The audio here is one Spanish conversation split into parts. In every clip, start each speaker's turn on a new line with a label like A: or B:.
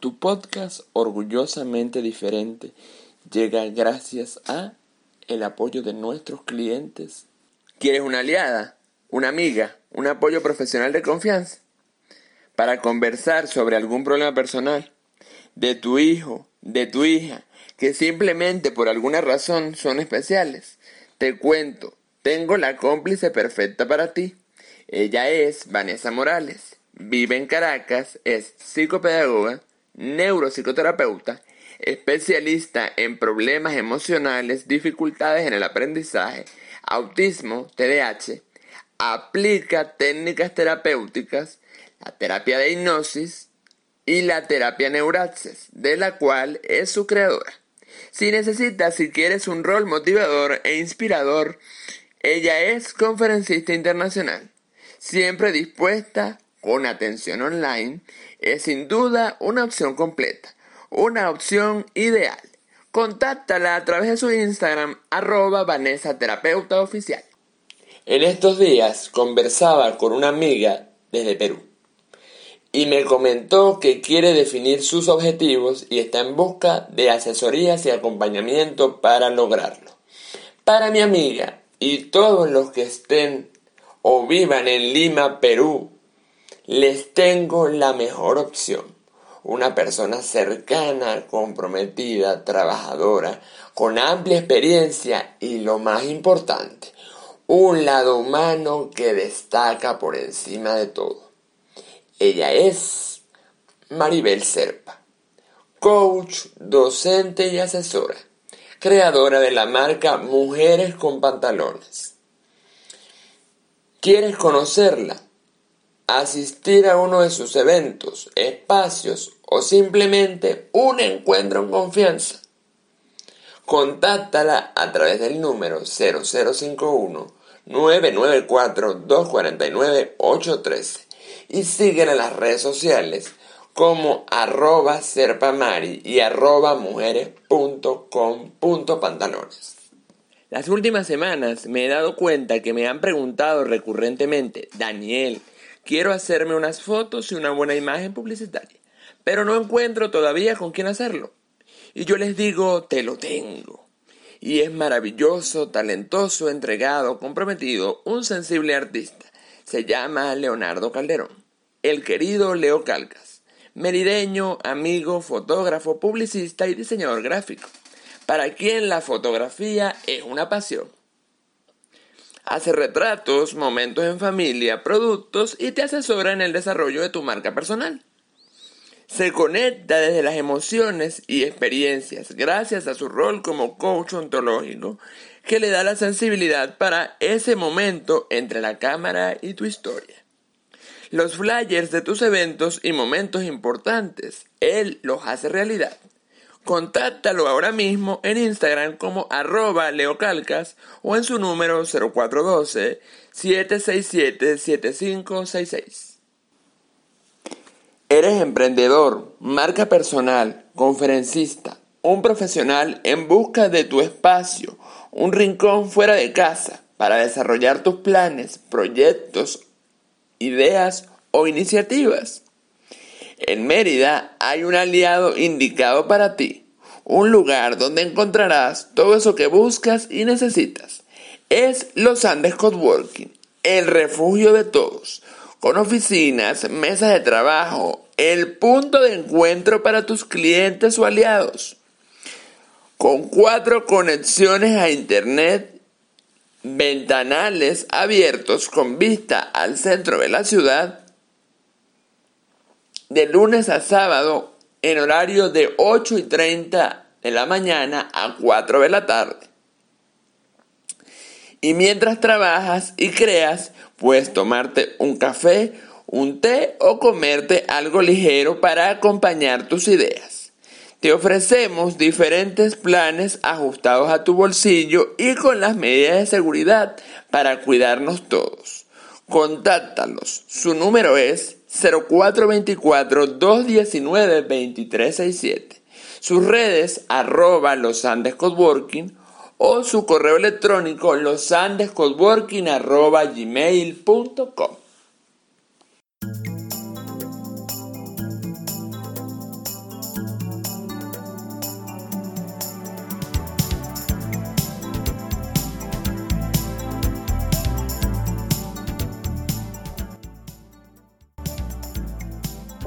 A: Tu podcast orgullosamente diferente llega gracias a el apoyo de nuestros clientes. ¿Quieres una aliada, una amiga, un apoyo profesional de confianza? Para conversar sobre algún problema personal de tu hijo, de tu hija, que simplemente por alguna razón son especiales. Te cuento, tengo la cómplice perfecta para ti. Ella es Vanessa Morales, vive en Caracas, es psicopedagoga, neuropsicoterapeuta, especialista en problemas emocionales, dificultades en el aprendizaje, autismo, TDAH, aplica técnicas terapéuticas, la terapia de hipnosis y la terapia neuraxis, de la cual es su creadora. Si necesitas, si quieres un rol motivador e inspirador, ella es conferencista internacional, siempre dispuesta con atención online es sin duda una opción completa, una opción ideal. Contáctala a través de su Instagram arroba Vanessa Oficial. En estos días conversaba con una amiga desde Perú y me comentó que quiere definir sus objetivos y está en busca de asesorías y acompañamiento para lograrlo. Para mi amiga y todos los que estén o vivan en Lima, Perú, les tengo la mejor opción. Una persona cercana, comprometida, trabajadora, con amplia experiencia y lo más importante, un lado humano que destaca por encima de todo. Ella es Maribel Serpa, coach, docente y asesora, creadora de la marca Mujeres con Pantalones. ¿Quieres conocerla? Asistir a uno de sus eventos, espacios o simplemente un encuentro en confianza. Contáctala a través del número 0051 994 249 813 y síguela en las redes sociales como arroba serpamari y arroba mujeres.com.pantalones. Las últimas semanas me he dado cuenta que me han preguntado recurrentemente, Daniel, Quiero hacerme unas fotos y una buena imagen publicitaria, pero no encuentro todavía con quién hacerlo. Y yo les digo, te lo tengo. Y es maravilloso, talentoso, entregado, comprometido, un sensible artista. Se llama Leonardo Calderón. El querido Leo Calcas. Merideño, amigo, fotógrafo, publicista y diseñador gráfico. Para quien la fotografía es una pasión hace retratos, momentos en familia, productos y te asesora en el desarrollo de tu marca personal. Se conecta desde las emociones y experiencias gracias a su rol como coach ontológico que le da la sensibilidad para ese momento entre la cámara y tu historia. Los flyers de tus eventos y momentos importantes, él los hace realidad. Contáctalo ahora mismo en Instagram como arroba leocalcas o en su número 0412-767-7566. Eres emprendedor, marca personal, conferencista, un profesional en busca de tu espacio, un rincón fuera de casa para desarrollar tus planes, proyectos, ideas o iniciativas. En Mérida hay un aliado indicado para ti, un lugar donde encontrarás todo eso que buscas y necesitas. Es Los Andes Coworking, el refugio de todos, con oficinas, mesas de trabajo, el punto de encuentro para tus clientes o aliados. Con cuatro conexiones a Internet, ventanales abiertos con vista al centro de la ciudad, de lunes a sábado en horario de 8 y 30 de la mañana a 4 de la tarde. Y mientras trabajas y creas, puedes tomarte un café, un té o comerte algo ligero para acompañar tus ideas. Te ofrecemos diferentes planes ajustados a tu bolsillo y con las medidas de seguridad para cuidarnos todos. Contáctalos. Su número es 0424-219-2367. Sus redes arroba los Andes Coworking o su correo electrónico losandescoworking arroba gmail.com.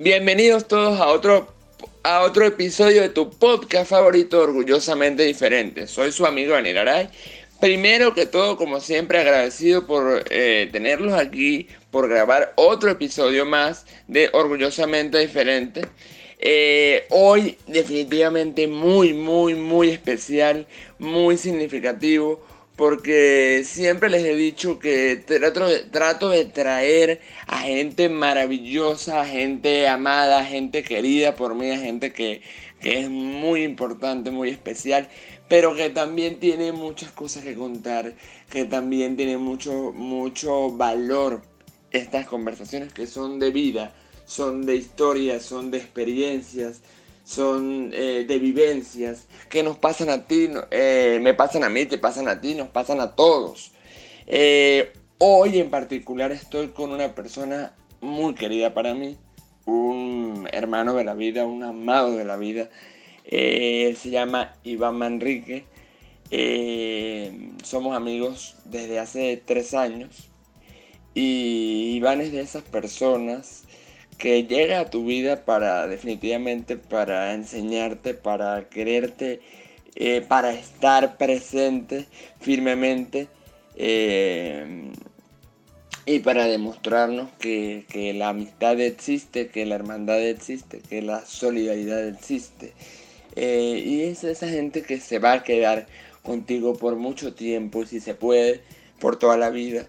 A: Bienvenidos todos a otro, a otro episodio de tu podcast favorito, Orgullosamente Diferente. Soy su amigo Daniel Aray. Primero que todo, como siempre, agradecido por eh, tenerlos aquí, por grabar otro episodio más de Orgullosamente Diferente. Eh, hoy definitivamente muy, muy, muy especial, muy significativo porque siempre les he dicho que trato de, trato de traer a gente maravillosa, a gente amada, a gente querida por mí, a gente que, es muy importante, muy especial, pero que también tiene muchas cosas que contar, que también tiene mucho, mucho valor estas conversaciones que son de vida, son de historias, son de experiencias, son eh, de vivencias que nos pasan a ti, eh, me pasan a mí, te pasan a ti, nos pasan a todos. Eh, hoy en particular estoy con una persona muy querida para mí, un hermano de la vida, un amado de la vida. él se llama Iván Manrique. somos amigos desde hace tres años. Y Iván es de esas personas que llega a tu vida para definitivamente para enseñarte, para quererte, eh, para estar presente firmemente eh, y para demostrarnos que, la amistad existe, que la hermandad existe, que la solidaridad existe. Eh, y es esa gente que se va a quedar contigo por mucho tiempo, si se puede, por toda la vida.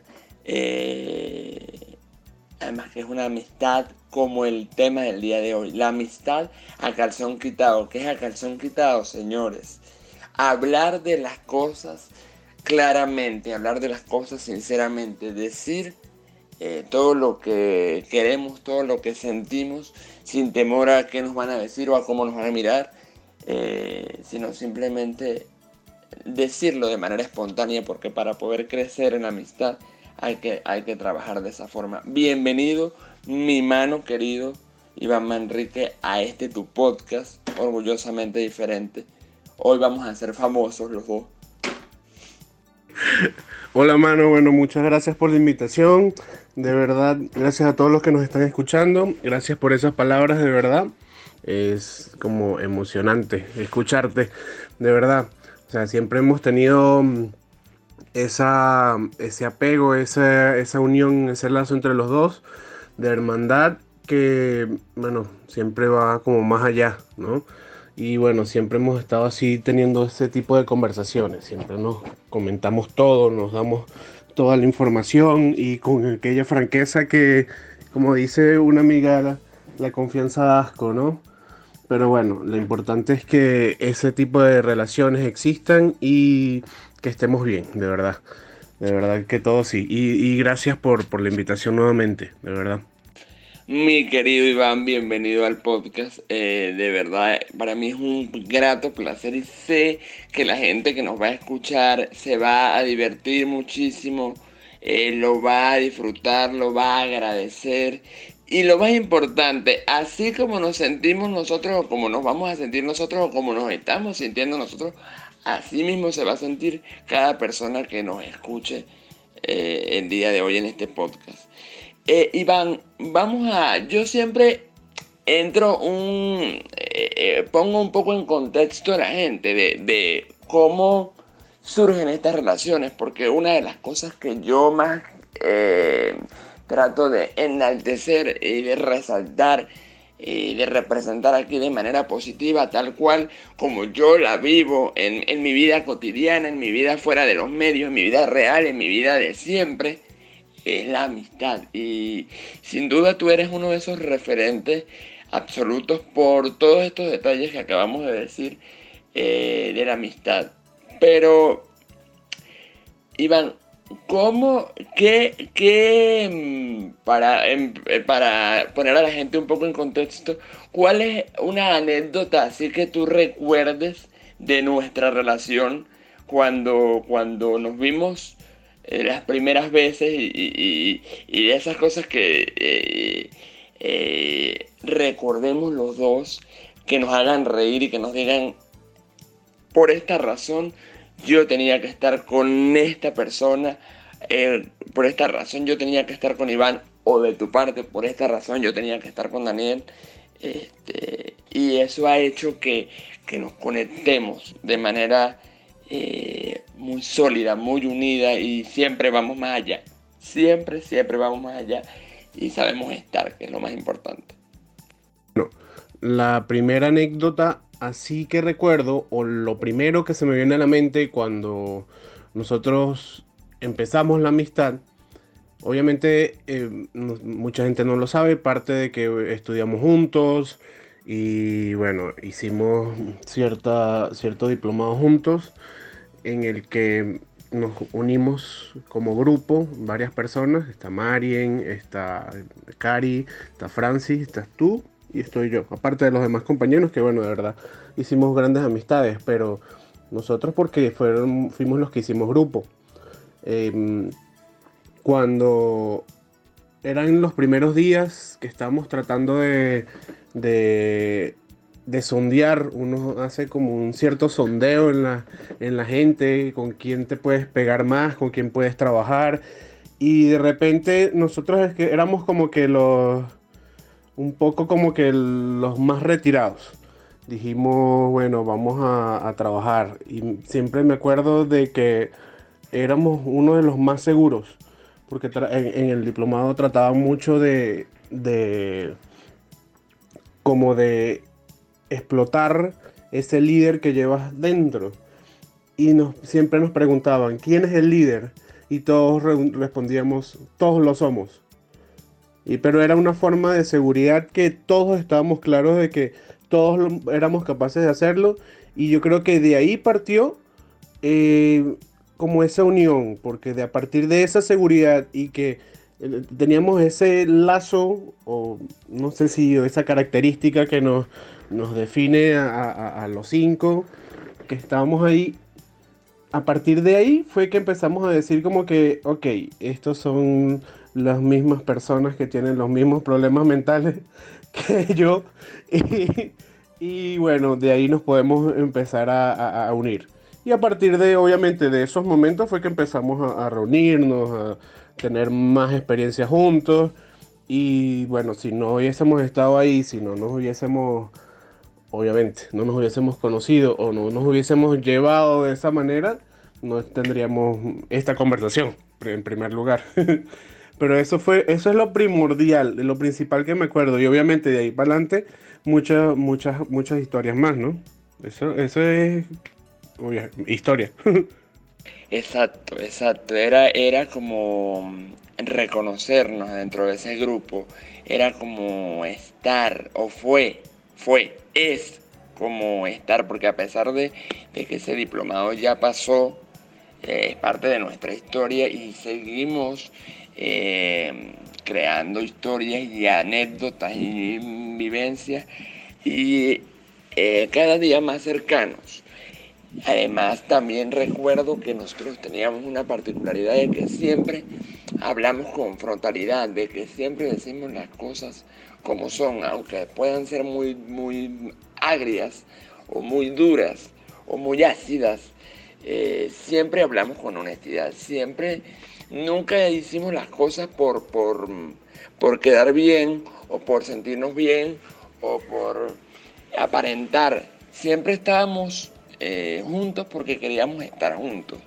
A: Además que es una amistad como el tema del día de hoy, la amistad a calzón quitado. ¿Qué es a calzón quitado, señores? Hablar de las cosas claramente, hablar de las cosas sinceramente, decir eh, todo lo que queremos, todo lo que sentimos, sin temor a qué nos van a decir o a cómo nos van a mirar, eh, sino simplemente decirlo de manera espontánea, porque para poder crecer en amistad hay que, hay que trabajar de esa forma. Bienvenido mi mano querido Iván Manrique a este tu podcast, orgullosamente diferente. Hoy vamos a ser famosos los dos.
B: Hola mano, bueno, muchas gracias por la invitación. De verdad, gracias a todos los que nos están escuchando. Gracias por esas palabras, de verdad. Es como emocionante escucharte, de verdad. O sea, siempre hemos tenido mm, esa, ese apego, esa, esa unión, ese lazo entre los dos de hermandad que, bueno, siempre va como más allá, ¿no? Y bueno, siempre hemos estado así teniendo ese tipo de conversaciones, siempre nos comentamos todo, nos damos toda la información y con aquella franqueza que, como dice una amiga, la, confianza da asco, ¿no? Pero bueno, lo importante es que ese tipo de relaciones existan y que estemos bien, de verdad. De verdad que todo sí. Y, gracias por, por la invitación nuevamente, de verdad.
A: Mi querido Iván, bienvenido al podcast. Eh, de verdad, para mí es un grato placer y sé que la gente que nos va a escuchar se va a divertir muchísimo, eh, lo va a disfrutar, lo va a agradecer. Y lo más importante, así como nos sentimos nosotros o como nos vamos a sentir nosotros o como nos estamos sintiendo nosotros, Así mismo se va a sentir cada persona que nos escuche eh, el día de hoy en este podcast. Eh, Iván, vamos a... Yo siempre entro un... Eh, pongo un poco en contexto a la gente de, de cómo surgen estas relaciones, porque una de las cosas que yo más trato de enaltecer y de resaltar y de representar aquí de manera positiva, tal cual como yo la vivo en, en, mi vida cotidiana, en mi vida fuera de los medios, en mi vida real, en mi vida de siempre, es la amistad. Y sin duda tú eres uno de esos referentes absolutos por todos estos detalles que acabamos de decir eh, de la amistad. Pero, Iván, ¿Cómo, qué, qué, mm, para, em, eh, para poner a la gente un poco en contexto, cuál es una anécdota así que tú recuerdes de nuestra relación cuando, cuando nos vimos eh, las primeras veces y, y, esas cosas que eh, recordemos los dos, que nos hagan reír y que nos digan, por esta razón yo tenía que estar con esta persona, eh, por esta razón yo tenía que estar con Iván, o de tu parte, por esta razón yo tenía que estar con Daniel. Este, y eso ha hecho que, nos conectemos de manera eh, muy sólida, muy unida y siempre vamos más allá. Siempre, siempre vamos más allá y sabemos estar, que es lo más importante.
B: Bueno, la primera anécdota así que recuerdo, o lo primero que se me viene a la mente cuando nosotros empezamos la amistad, obviamente eh, mucha gente no lo sabe, parte de que estudiamos juntos y bueno, hicimos cierta, cierto diplomado juntos en el que nos unimos como grupo, varias personas, está Marien, está Cari, está Francis, estás tú y estoy yo, aparte de los demás compañeros que bueno, de verdad hicimos grandes amistades, pero nosotros porque fuimos los que hicimos grupo. Em, cuando eran los primeros días que estábamos tratando de, de, de, sondear, uno hace como un cierto sondeo en la, en la gente, con quién te puedes pegar más, con quién puedes trabajar. Y de repente nosotros que éramos como que los un poco como que los más retirados. Dijimos, bueno, vamos a, trabajar. Y siempre me acuerdo de que éramos uno de los más seguros, porque en, el diplomado trataba mucho de, como de explotar ese líder que llevas dentro. Y nos, siempre nos preguntaban, ¿quién es el líder? Y todos respondíamos, todos lo somos. Y, pero era una forma de seguridad que todos estábamos claros de que todos éramos capaces de hacerlo. Y yo creo que de ahí partió eh, como esa unión, porque de a partir de esa seguridad y que eh, teníamos ese lazo, o no sé si esa característica que nos, nos define a, a los cinco, que estábamos ahí, a partir de ahí fue que empezamos a decir como que, ok, estos son las mismas personas que tienen los mismos problemas mentales que yo. Y, bueno, de ahí nos podemos empezar a, unir. Y a partir de, obviamente, de esos momentos fue que empezamos a, reunirnos, a tener más experiencia juntos. Y bueno, si no hubiésemos estado ahí, si no nos hubiésemos, obviamente, no nos hubiésemos conocido o no nos hubiésemos llevado de esa manera, no tendríamos esta conversación, en primer lugar. Pero eso fue, eso es lo primordial, lo principal que me acuerdo. Y obviamente de ahí para adelante, muchas, muchas, muchas historias más, ¿no? Eso, eso es historia.
A: Exacto, exacto. Era, era como reconocernos dentro de ese grupo. Era como estar, o fue, fue, es como estar, porque a pesar de, que ese diplomado ya pasó, eh, es parte de nuestra historia y seguimos eh, creando historias y anécdotas y vivencias y eh, cada día más cercanos. Además, también recuerdo que nosotros teníamos una particularidad de que siempre hablamos con frontalidad, de que siempre decimos las cosas como son, aunque puedan ser muy, muy agrias o muy duras o muy ácidas, eh, siempre hablamos con honestidad, siempre Nunca hicimos las cosas por, por, quedar bien o por sentirnos bien o por aparentar. Siempre estábamos eh, juntos porque queríamos estar juntos.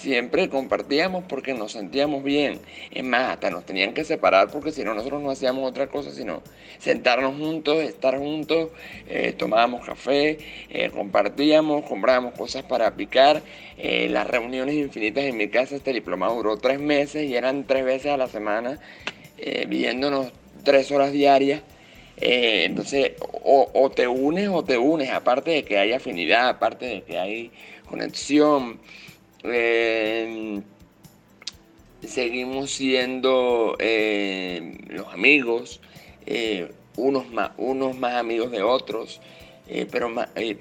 A: Siempre compartíamos porque nos sentíamos bien. Es más, hasta nos tenían que separar porque si no nosotros no hacíamos otra cosa sino sentarnos juntos, estar juntos, eh, tomábamos café, eh, compartíamos, comprábamos cosas para picar. Eh, las reuniones infinitas en mi casa, este diplomado duró tres meses y eran tres veces a la semana, viéndonos tres horas diarias. entonces, o, o, te unes o te unes, aparte de que hay afinidad, aparte de que hay conexión. Seguimos siendo eh, los amigos, eh, unos, más, unos más amigos de otros. Eh, pero,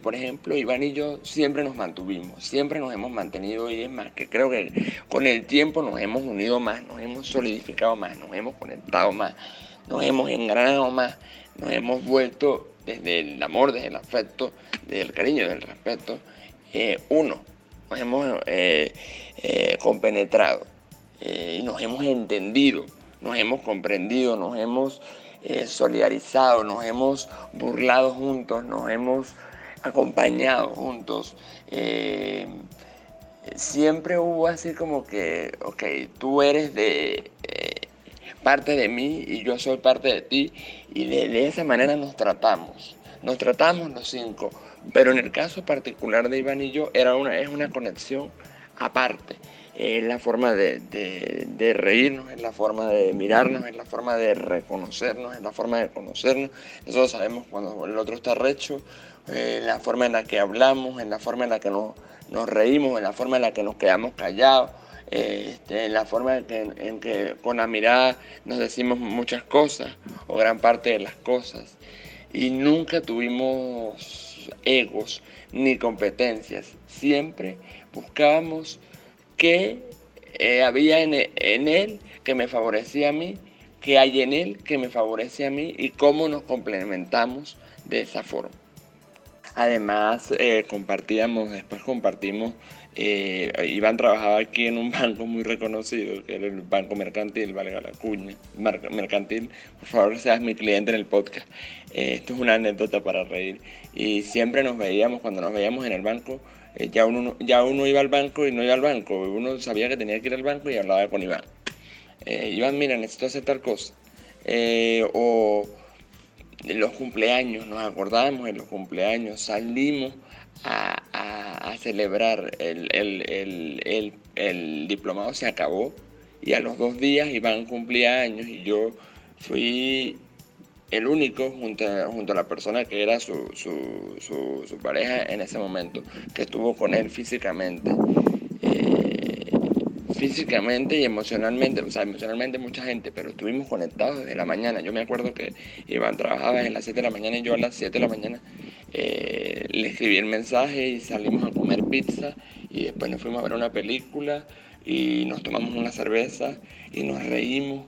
A: por ejemplo, Iván y yo siempre nos mantuvimos, siempre nos hemos mantenido y es más, que creo que con el tiempo nos hemos unido más, nos hemos solidificado más, nos hemos conectado más, nos hemos engranado más, nos hemos vuelto desde el amor, desde el afecto, desde el cariño, desde el respeto, uno, nos hemos compenetrado y nos hemos entendido, nos hemos comprendido, nos hemos eh, solidarizado, nos hemos burlado juntos, nos hemos acompañado juntos. Eh, siempre hubo así como que, ok, tú eres de eh, parte de mí y yo soy parte de ti y de, esa manera nos tratamos. Nos tratamos los cinco, pero en el caso particular de Iván y yo era una, es una conexión aparte es la forma de, reírnos, es la forma de mirarnos, es la forma de reconocernos, es la forma de conocernos. Nosotros sabemos cuando el otro está recho, eh, la forma en la que hablamos, en la forma en la que nos, reímos, en la forma en la que nos quedamos callados, eh, este, en la forma en que, en que con la mirada nos decimos muchas cosas o gran parte de las cosas. Y nunca tuvimos egos ni competencias, siempre buscábamos qué eh, había en, él que me favorecía a mí, qué hay en él que me favorece a mí y cómo nos complementamos de esa forma. Además, eh, compartíamos, después compartimos, eh, Iván trabajaba aquí en un banco muy reconocido, que era el Banco Mercantil, valga la cuña, Mercantil, por favor seas mi cliente en el podcast. esto es una anécdota para reír. Y siempre nos veíamos, cuando nos veíamos en el banco, eh, ya, uno, ya iba al banco y no iba al banco, uno sabía que tenía que ir al banco y hablaba con Iván. Eh, Iván, mira, necesito hacer tal cosa. Eh, o los cumpleaños, nos acordábamos en los cumpleaños, salimos a, celebrar, el, el, diplomado se acabó y a los dos días Iván cumplía años y yo fui el único junto junto a la persona que era su, su, su, pareja en ese momento, que estuvo con él físicamente. Eh, físicamente y emocionalmente, o sea, emocionalmente mucha gente, pero estuvimos conectados desde la mañana. Yo me acuerdo que Iván trabajaba en las 7 de la mañana y yo a las 7 de la mañana eh, le escribí el mensaje y salimos a comer pizza y después nos fuimos a ver una película y nos tomamos una cerveza y nos reímos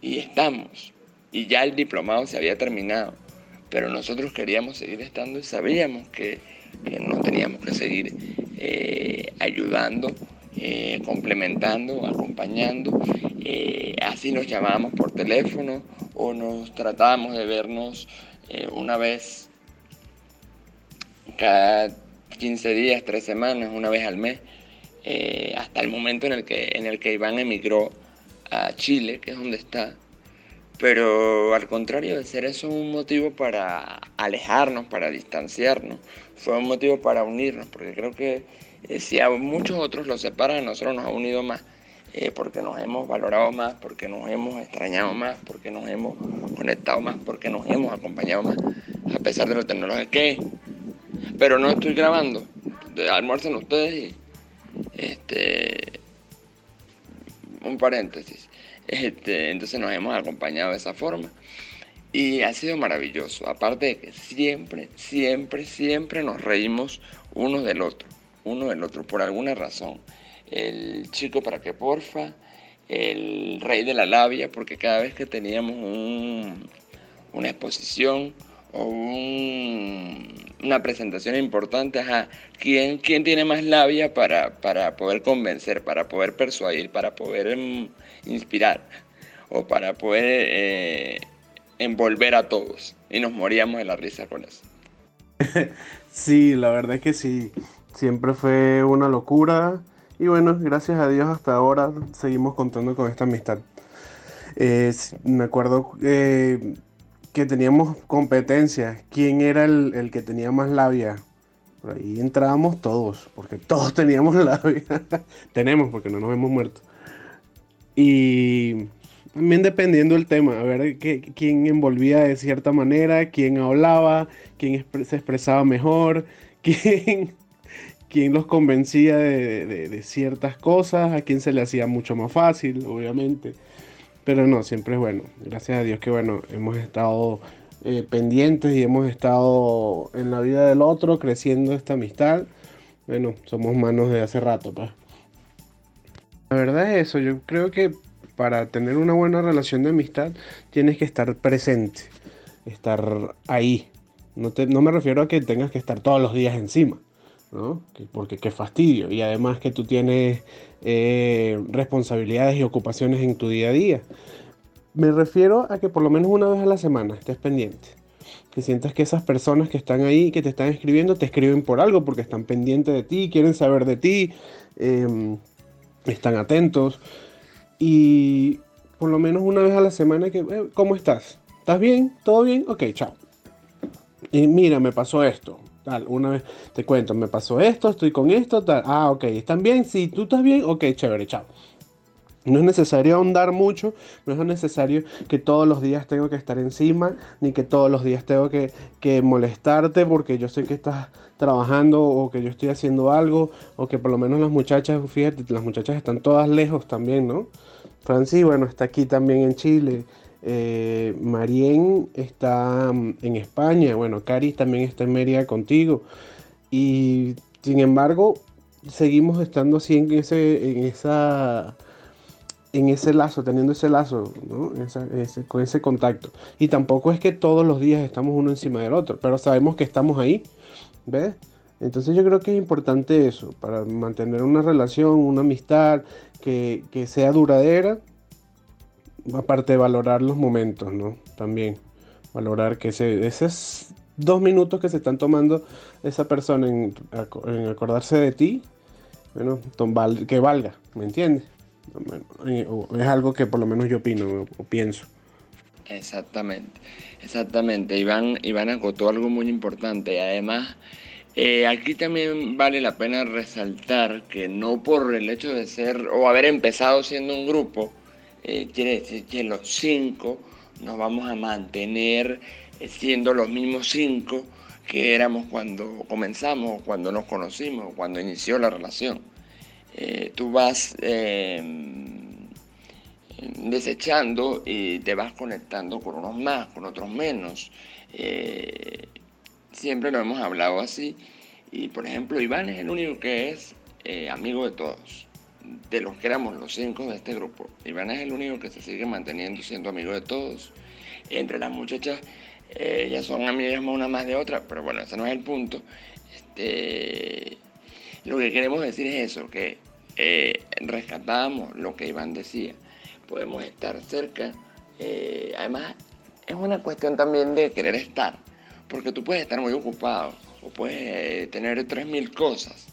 A: y estamos y ya el diplomado se había terminado, pero nosotros queríamos seguir estando y sabíamos que, nos teníamos que seguir eh, ayudando, eh, complementando, acompañando. Eh, así nos llamábamos por teléfono o nos tratábamos de vernos una vez cada 15 días, 3 semanas, una vez al mes, hasta el momento en el, que, en el que Iván emigró a Chile, que es donde está, pero al contrario de ser eso un motivo para alejarnos, para distanciarnos, fue un motivo para unirnos, porque creo que eh, si a muchos otros los separan, a nosotros nos ha unido más, eh, porque nos hemos valorado más, porque nos hemos extrañado más, porque nos hemos conectado más, porque nos hemos acompañado más, a pesar de lo tecnológico que Pero no estoy grabando, almuerzan ustedes y este un paréntesis. Este, entonces nos hemos acompañado de esa forma. Y ha sido maravilloso. Aparte de que siempre, siempre, siempre nos reímos uno del otro. Uno del otro, por alguna razón. El chico para que porfa, el rey de la labia, porque cada vez que teníamos una exposición o una presentación importante, ajá, ¿quién, quién tiene más labia para, para, poder convencer, para poder persuadir, para poder em, inspirar o para poder eh, envolver a todos? Y nos moríamos de la risa con eso.
B: sí, la verdad es que sí, siempre fue una locura y bueno, gracias a Dios hasta ahora seguimos contando con esta amistad. me acuerdo... Eh, que teníamos competencia, quién era el, que tenía más labia. Por ahí entrábamos todos, porque todos teníamos labia. Tenemos, porque no nos hemos muerto. Y también dependiendo del tema, a ver quién envolvía de cierta manera, quién hablaba, quién se expresaba mejor, quién, quién los convencía de, ciertas cosas, a quién se le hacía mucho más fácil, obviamente. Pero no, siempre es bueno. Gracias a Dios que bueno, hemos estado eh, pendientes y hemos estado en la vida del otro, creciendo esta amistad. Bueno, somos manos de hace rato, pues. La verdad es eso, yo creo que para tener una buena relación de amistad tienes que estar presente, estar ahí. No, te, no me refiero a que tengas que estar todos los días encima, porque qué fastidio. Y además que tú tienes eh, responsabilidades y ocupaciones en tu día a día. Me refiero a que por lo menos una vez a la semana estés pendiente. Que sientas que esas personas que están ahí, que te están escribiendo, te escriben por algo, porque están pendientes de ti, quieren saber de ti, em, están atentos. Y por lo menos una vez a la semana que, eh, ¿cómo estás? ¿Estás bien? ¿Todo bien? Ok, chao. Y mira, me pasó esto. Una vez te cuento, me pasó esto, estoy con esto, tal. Ah, ok, ¿están bien? Sí, tú estás bien, ok, chévere, chao. No es necesario ahondar mucho, no es necesario que todos los días tengo que estar encima, ni que todos los días tengo que, que, molestarte porque yo sé que estás trabajando o que yo estoy haciendo algo, o que por lo menos las muchachas, fíjate, las muchachas están todas lejos también, ¿no? Franci, bueno, está aquí también en Chile, eh, Marien está mm, en España, bueno, Cari también está en Mérida contigo. Y sin embargo, seguimos estando así en ese, en esa, en ese lazo, teniendo ese lazo, con ese contacto. Y tampoco es que todos los días estamos uno encima del otro, pero sabemos que estamos ahí, ¿ves? Entonces yo creo que es importante eso, para mantener una relación, una amistad que, que sea duradera aparte de valorar los momentos, ¿no? También valorar que esos dos minutos que se están tomando esa persona en, acordarse de ti, bueno, que valga, ¿me entiendes? Es algo que por lo menos yo opino o, pienso.
A: Exactamente, exactamente. Iván, Iván acotó algo muy importante. Además, eh, aquí también vale la pena resaltar que no por el hecho de ser o haber empezado siendo un grupo, eh, quiere decir que los cinco nos vamos a mantener eh, siendo los mismos cinco que éramos cuando comenzamos, cuando nos conocimos, cuando inició la relación. Eh, tú vas em, desechando y te vas conectando con unos más, con otros menos. siempre lo hemos hablado así. Y por ejemplo, Iván es el único que es amigo de todos de los que éramos los cinco de este grupo, Iván es el único que se sigue manteniendo siendo amigo de todos. Entre las muchachas, eh, ya son amigas una más de otra, pero bueno, ese no es el punto. Este, lo que queremos decir es eso, que eh, rescatamos lo que Iván decía. Podemos estar cerca. Eh, además, es una cuestión también de querer estar, porque tú puedes estar muy ocupado o puedes tener tres mil cosas,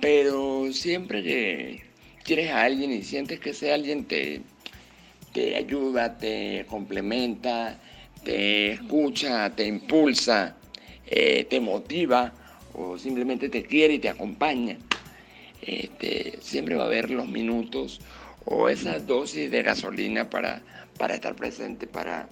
A: pero siempre que quieres a alguien y sientes que ese alguien te, te ayuda, te complementa, te escucha, te impulsa, eh, te motiva o simplemente te quiere y te acompaña, este, siempre va a haber los minutos o esa dosis de gasolina para, para estar presente, para,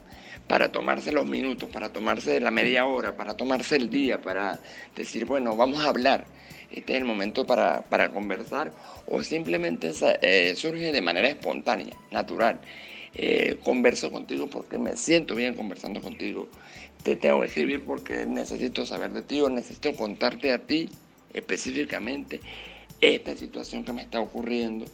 A: para tomarse los minutos, para tomarse la media hora, para tomarse el día, para decir, bueno, vamos a hablar este es el momento para, conversar o simplemente eh, surge de manera espontánea, natural. Eh, converso contigo porque me siento bien conversando contigo. Te tengo que escribir porque necesito saber de ti o necesito contarte a ti específicamente esta situación que me está ocurriendo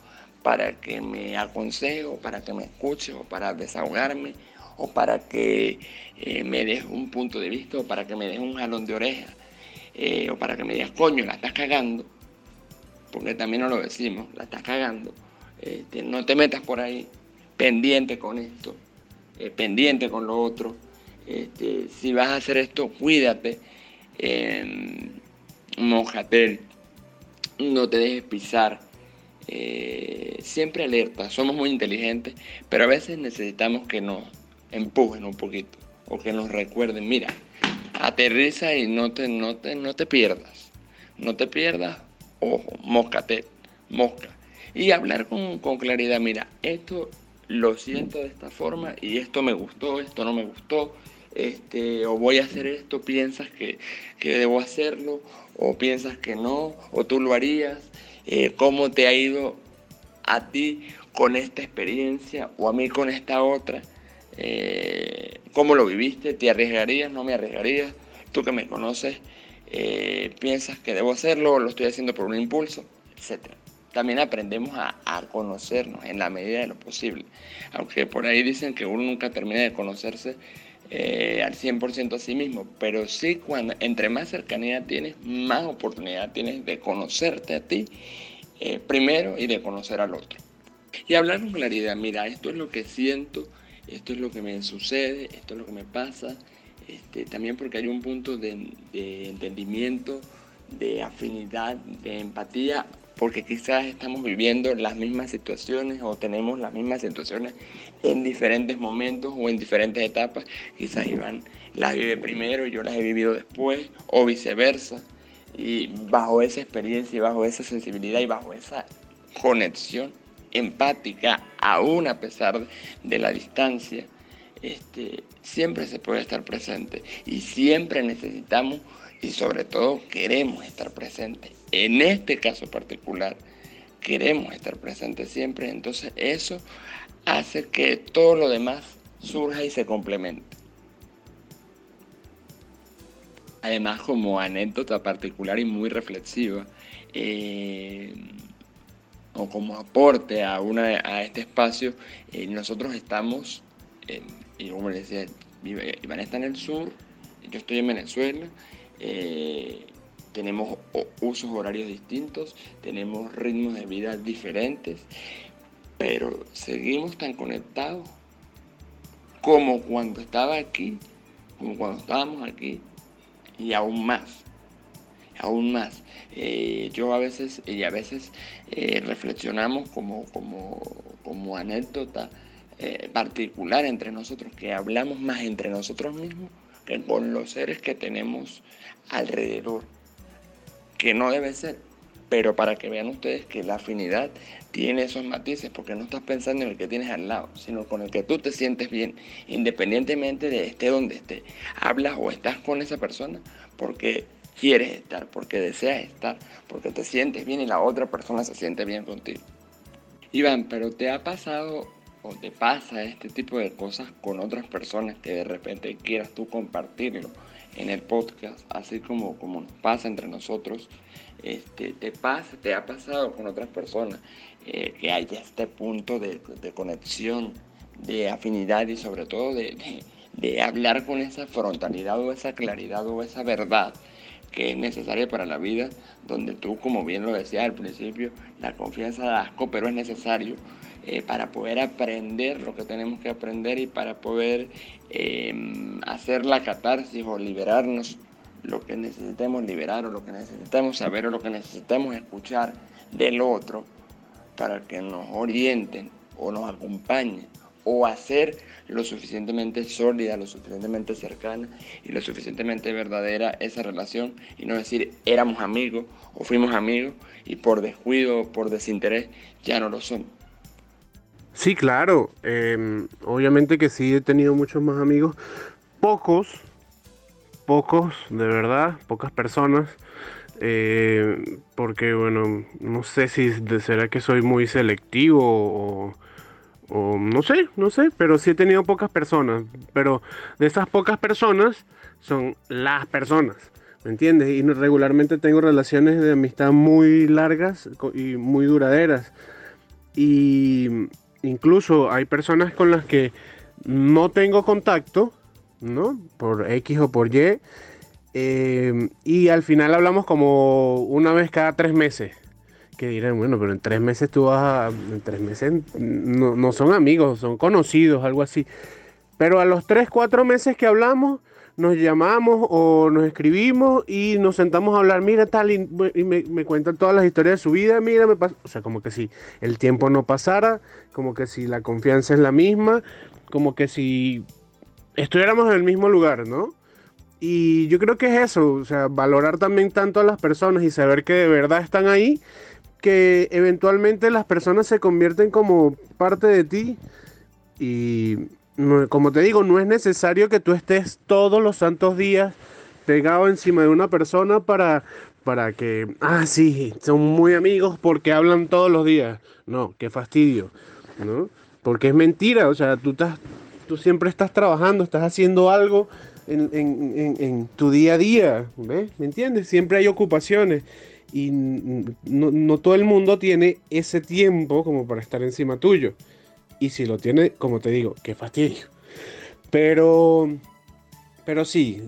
A: para que me aconseje o para que me escuche o para desahogarme o para que eh, me des un punto de vista o para que me des un jalón de oreja eh, o para que me digas, coño, la estás cagando, porque también no lo decimos, la estás cagando, este, no te metas por ahí, pendiente con esto, eh, pendiente con lo otro, este, si vas a hacer esto, cuídate, eh, no te dejes pisar, eh, siempre alerta, somos muy inteligentes, pero a veces necesitamos que nos empujen un poquito o que nos recuerden, mira, aterriza y no te, no te, no te pierdas. No te pierdas, ojo, moscate, mosca. Y hablar con, con claridad, mira, esto lo siento de esta forma y esto me gustó, esto no me gustó, este, o voy a hacer esto, piensas que, debo hacerlo, o piensas que no, o tú lo harías, eh, cómo te ha ido a ti con esta experiencia o a mí con esta otra, eh, cómo lo viviste, te arriesgarías, no me arriesgarías, tú que me conoces, eh, piensas que debo hacerlo, lo estoy haciendo por un impulso, etc también aprendemos a, conocernos en la medida de lo posible. Aunque por ahí dicen que uno nunca termina de conocerse eh, al 100% a sí mismo, pero sí cuando entre más cercanía tienes, más oportunidad tienes de conocerte a ti eh, primero y de conocer al otro. Y hablar con claridad, mira, esto es lo que siento, esto es lo que me sucede, esto es lo que me pasa, este, también porque hay un punto de, entendimiento, de afinidad, de empatía porque quizás estamos viviendo las mismas situaciones o tenemos las mismas situaciones en diferentes momentos o en diferentes etapas. Quizás Iván las vive primero y yo las he vivido después o viceversa. Y bajo esa experiencia y bajo esa sensibilidad y bajo esa conexión empática, aún a pesar de la distancia, este, siempre se puede estar presente y siempre necesitamos y sobre todo queremos estar presentes. En este caso particular, queremos estar presentes siempre, entonces eso hace que todo lo demás surja y se complemente. Además, como anécdota particular y muy reflexiva, eh, como aporte a, una, a este espacio, eh, nosotros estamos, y como les decía, Iván está en el sur, yo estoy en Venezuela, eh, tenemos usos horarios distintos, tenemos ritmos de vida diferentes, pero seguimos tan conectados como cuando estaba aquí, como cuando estábamos aquí, y aún más, aún más. Eh, yo a veces, y a veces eh, reflexionamos como, como, como anécdota particular entre nosotros, que hablamos más entre nosotros mismos que con los seres que tenemos alrededor, que no debe ser, pero para que vean ustedes que la afinidad tiene esos matices, porque no estás pensando en el que tienes al lado, sino con el que tú te sientes bien, independientemente de esté donde esté. Hablas o estás con esa persona porque quieres estar, porque deseas estar, porque te sientes bien y la otra persona se siente bien contigo. Iván, pero ¿te ha pasado o te pasa este tipo de cosas con otras personas que de repente quieras tú compartirlo? en el podcast, así como, como nos pasa entre nosotros, este, te pasa, te ha pasado con otras personas, eh, que haya este punto de, conexión, de afinidad y sobre todo de, de, hablar con esa frontalidad o esa claridad o esa verdad que es necesaria para la vida, donde tú, como bien lo decía al principio, la confianza da asco, pero es necesario eh, para poder aprender lo que tenemos que aprender y para poder Em, hacer la catarsis o liberarnos lo que necesitemos liberar o lo que necesitemos saber o lo que necesitemos escuchar del otro para que nos orienten o nos acompañen o hacer lo suficientemente sólida, lo suficientemente cercana y lo suficientemente verdadera esa relación y no decir éramos amigos o fuimos amigos y por descuido o por desinterés ya no lo somos.
B: Sí, claro. Em, obviamente que sí he tenido muchos más amigos. Pocos, pocos, de verdad, pocas personas. Eh, porque, bueno, no sé si será que soy muy selectivo o, o, no sé, no sé, pero sí he tenido pocas personas. Pero de esas pocas personas son las personas. ¿Me entiendes? Y regularmente tengo relaciones de amistad muy largas y muy duraderas. Y incluso hay personas con las que no tengo contacto, ¿no? Por X o por Y. Eh, y al final hablamos como una vez cada tres meses. Que dirán, bueno, pero en tres meses tú vas a. En tres meses no, no son amigos, son conocidos, algo así. Pero a los tres, cuatro meses que hablamos, nos llamamos o nos escribimos y nos sentamos a hablar, mira tal, y, me, cuentan todas las historias de su vida, mira, me pasa, o sea, como que si el tiempo no pasara, como que si la confianza es la misma, como que si estuviéramos en el mismo lugar, ¿no? Y yo creo que es eso, o sea, valorar también tanto a las personas y saber que de verdad están ahí, que eventualmente las personas se convierten como parte de ti y como te digo, no es necesario que tú estés todos los santos días pegado encima de una persona para, para que, ah, sí, son muy amigos porque hablan todos los días. No, qué fastidio, ¿no? Porque es mentira, o sea, tú, estás, tú siempre estás trabajando, estás haciendo algo en, tu día a día, ¿ves? ¿Me entiendes? Siempre hay ocupaciones y no, no, todo el mundo tiene ese tiempo como para estar encima tuyo. Y si lo tiene, como te digo, qué fastidio. Pero pero sí,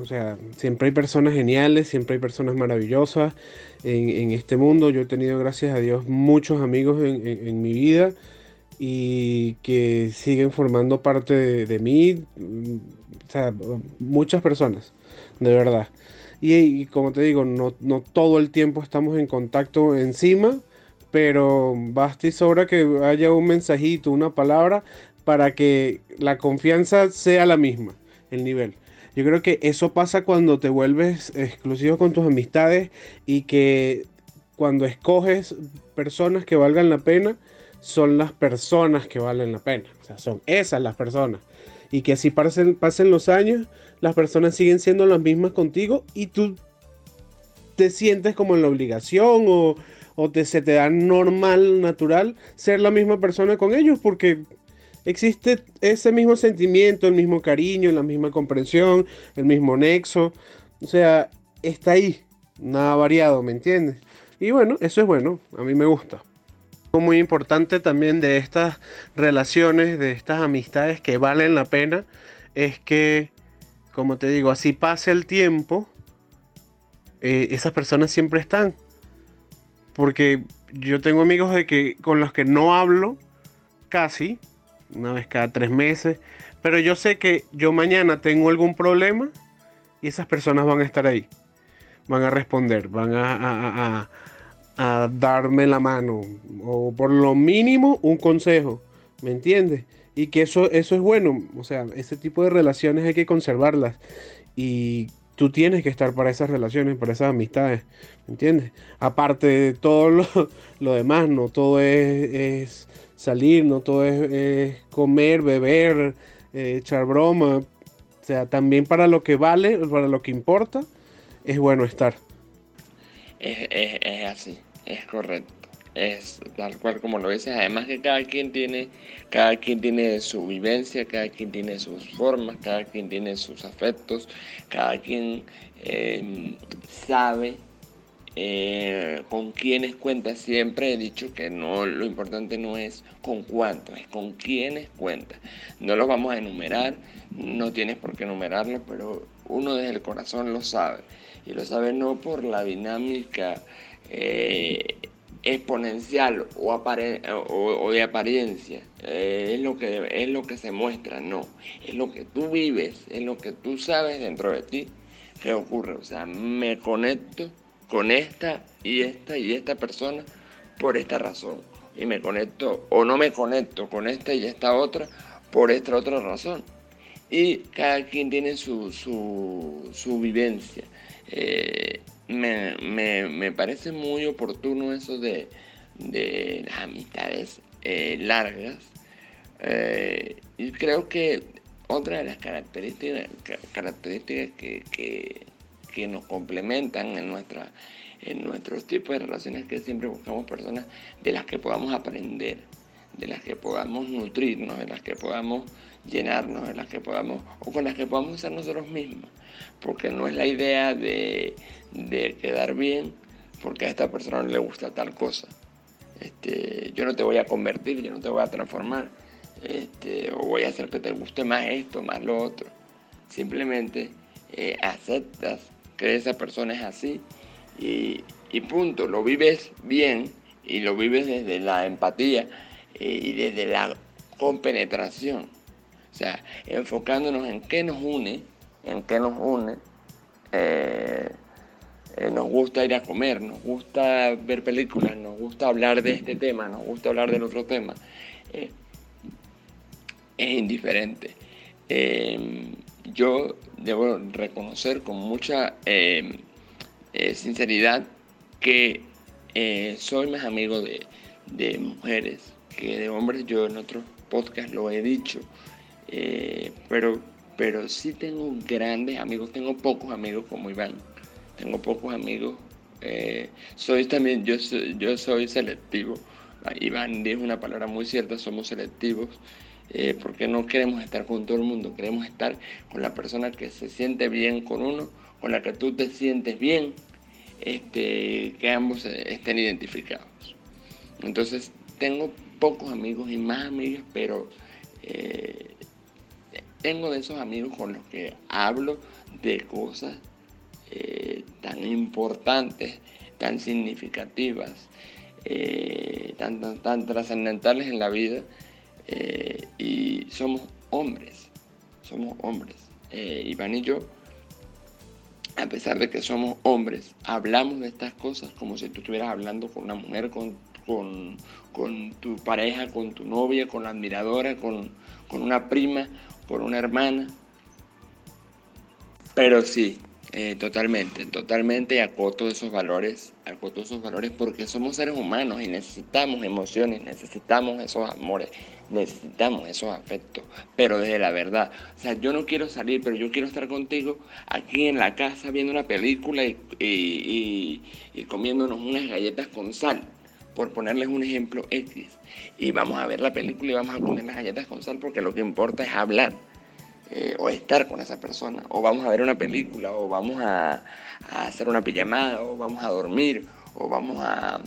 B: o sea, siempre hay personas geniales, siempre hay personas maravillosas en, este mundo. Yo he tenido, gracias a Dios, muchos amigos en, mi vida y que siguen formando parte de, mí. O sea, muchas personas, de verdad. Y, como te digo, no, no, todo el tiempo estamos en contacto encima, pero basta y sobra que haya un mensajito, una palabra, para que la confianza sea la misma, el nivel. Yo creo que eso pasa cuando te vuelves exclusivo con tus amistades y que cuando escoges personas que valgan la pena, son las personas que valen la pena. O sea, son esas las personas. Y que así pasen, pasen los años, las personas siguen siendo las mismas contigo y tú te sientes como en la obligación o, o te, se te da normal, natural ser la misma persona con ellos porque existe ese mismo sentimiento, el mismo cariño, la misma comprensión, el mismo nexo. O sea, está ahí, nada variado, ¿me entiendes? Y bueno, eso es bueno, a mí me gusta. Muy importante también de estas relaciones, de estas amistades que valen la pena, es que, como te digo, así pase el tiempo, eh, esas personas siempre están. Porque yo tengo amigos de que con los que no hablo casi, una vez cada tres meses. Pero yo sé que yo mañana tengo algún problema y esas personas van a estar ahí. Van a responder, van a, a, darme la mano o por lo mínimo un consejo. ¿Me entiendes? Y que eso, eso es bueno. O sea, ese tipo de relaciones hay que conservarlas. Y tú tienes que estar para esas relaciones, para esas amistades. ¿Me entiendes? Aparte de todo lo, lo demás, no todo es salir, no todo es, comer, beber, eh, echar broma. O sea, también para lo que vale, para lo que importa, es bueno estar.
A: Es, así, es correcto. Es tal cual como lo dices. Además que cada quien tiene, cada quien tiene su vivencia, cada quien tiene sus formas, cada quien tiene sus afectos, cada quien eh, sabe eh, con quiénes cuenta. Siempre he dicho que no, lo importante no es con cuántos, es con quiénes cuenta. No los vamos a enumerar, no tienes por qué enumerarlos, pero uno desde el corazón lo sabe. Y lo sabe no por la dinámica eh, exponencial o, de apariencia, eh, es, lo que, es lo que se muestra, no. Es lo que tú vives, es lo que tú sabes dentro de ti que ocurre. O sea, me conecto con esta y esta y esta persona por esta razón. Y me conecto o no me conecto con esta y esta otra por esta otra razón. Y cada quien tiene su, su, vivencia. Eh, me, parece muy oportuno eso de, las amistades eh, largas. Eh, y creo que otra de las características, características que que nos complementan en, nuestra, en nuestros tipos de relaciones que siempre buscamos personas de las que podamos aprender, de las que podamos nutrirnos, de las que podamos llenarnos, de las que podamos, o con las que podamos ser nosotros mismos. Porque no es la idea de, quedar bien porque a esta persona no le gusta tal cosa. Este, yo no te voy a convertir, yo no te voy a transformar, este, o voy a hacer que te guste más esto, más lo otro. Simplemente eh, aceptas que esa persona es así y, punto, lo vives bien y lo vives desde la empatía eh, y desde la compenetración. O sea, enfocándonos en qué nos une, en qué nos une. Eh, eh, nos gusta ir a comer, nos gusta ver películas, nos gusta hablar de este tema, nos gusta hablar del otro tema. es indiferente yo debo reconocer con mucha eh, eh, sinceridad que eh, soy más amigo de, mujeres que de hombres. Yo en otros podcasts lo he dicho. Eh, pero, pero sí tengo grandes amigos, tengo pocos amigos como Iván, tengo pocos amigos. Eh, soy también, yo soy, yo soy selectivo. Iván dijo una palabra muy cierta, somos selectivos. Eh, porque no queremos estar con todo el mundo, queremos estar con la persona que se siente bien con uno, con la que tú te sientes bien, este, que ambos estén identificados. Entonces, tengo pocos amigos y más amigas, pero eh, tengo de esos amigos con los que hablo de cosas eh, tan importantes, tan significativas, tan, tan trascendentales en la vida eh, y somos hombres, somos hombres. Eh, Iván y yo, a pesar de que somos hombres, hablamos de estas cosas como si tú estuvieras hablando con una mujer, con, con, tu pareja, con tu novia, con la admiradora, con, con una prima, con una hermana. Pero sí, eh, totalmente, totalmente acoto esos valores, acoto esos valores porque somos seres humanos y necesitamos emociones, necesitamos esos amores, necesitamos esos afectos, pero desde la verdad. O sea, yo no quiero salir, pero yo quiero estar contigo aquí en la casa viendo una película y, y comiéndonos unas galletas con sal, por ponerles un ejemplo X. Y vamos a ver la película y vamos a comer las galletas con sal porque lo que importa es hablar eh, o estar con esa persona, o vamos a ver una película, o vamos a, hacer una pijamada, o vamos a dormir, o vamos a,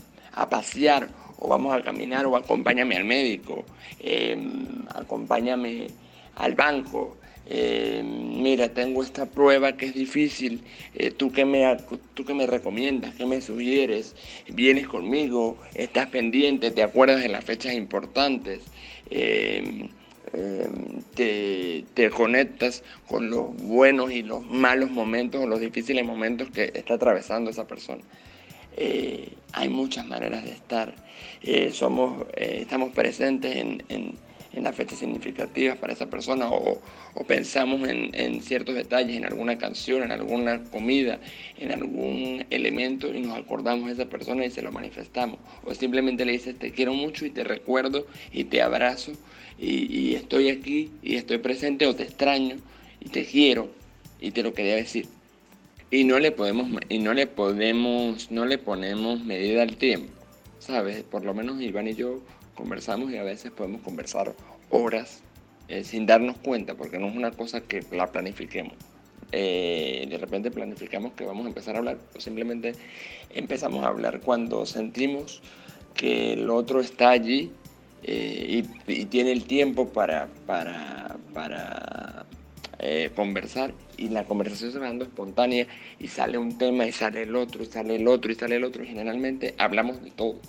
A: pasear, o vamos a caminar, o acompáñame al médico, em, acompáñame al banco. Em, mira, tengo esta prueba que es difícil, eh, ¿tú, qué me, tú qué me recomiendas, qué me sugieres, vienes conmigo, estás pendiente, te acuerdas de las fechas importantes. Em, Em, te, conectas con los buenos y los malos momentos o los difíciles momentos que está atravesando esa persona. Eh, hay muchas maneras de estar. Eh, somos, eh, estamos presentes en, en las fechas significativas para esa persona o, pensamos en, ciertos detalles, en alguna canción, en alguna comida, en algún elemento y nos acordamos de esa persona y se lo manifestamos. O simplemente le dices te quiero mucho y te recuerdo y te abrazo y, estoy aquí y estoy presente o te extraño y te quiero y te lo quería decir. Y no le podemos, y no le podemos, no le ponemos medida al tiempo, ¿sabes? Por lo menos Iván y yo conversamos y a veces podemos conversar horas eh, sin darnos cuenta, porque no es una cosa que la planifiquemos. Eh, de repente planificamos que vamos a empezar a hablar, o simplemente empezamos a hablar cuando sentimos que el otro está allí eh, y, tiene el tiempo para, para, para conversar y la conversación se va dando espontánea y sale un tema y sale el otro y sale el otro y sale el otro generalmente hablamos de todo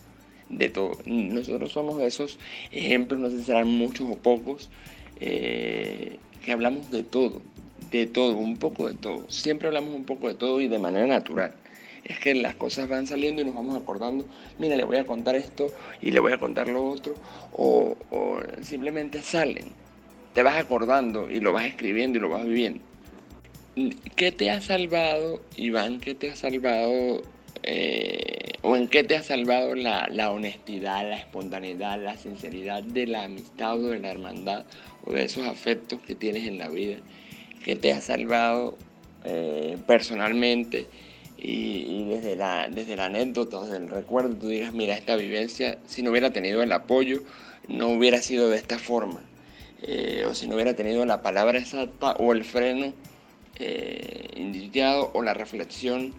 A: de todo. Nosotros somos esos ejemplos, no sé si serán muchos o pocos, eh, que hablamos de todo, de todo, un poco de todo. Siempre hablamos un poco de todo y de manera natural. Es que las cosas van saliendo y nos vamos acordando, mira, le voy a contar esto y le voy a contar lo otro, o, simplemente salen. Te vas acordando y lo vas escribiendo y lo vas viviendo. ¿Qué te ha salvado, Iván? ¿Qué te ha salvado eh, o en qué te ha salvado la, honestidad, la espontaneidad, la sinceridad de la amistad o de la hermandad o de esos afectos que tienes en la vida, ¿Qué te ha salvado eh, personalmente y, desde, la, desde la anécdota, desde el recuerdo, tú digas, mira, esta vivencia, si no hubiera tenido el apoyo, no hubiera sido de esta forma, eh, o si no hubiera tenido la palabra exacta o el freno indicado o la reflexión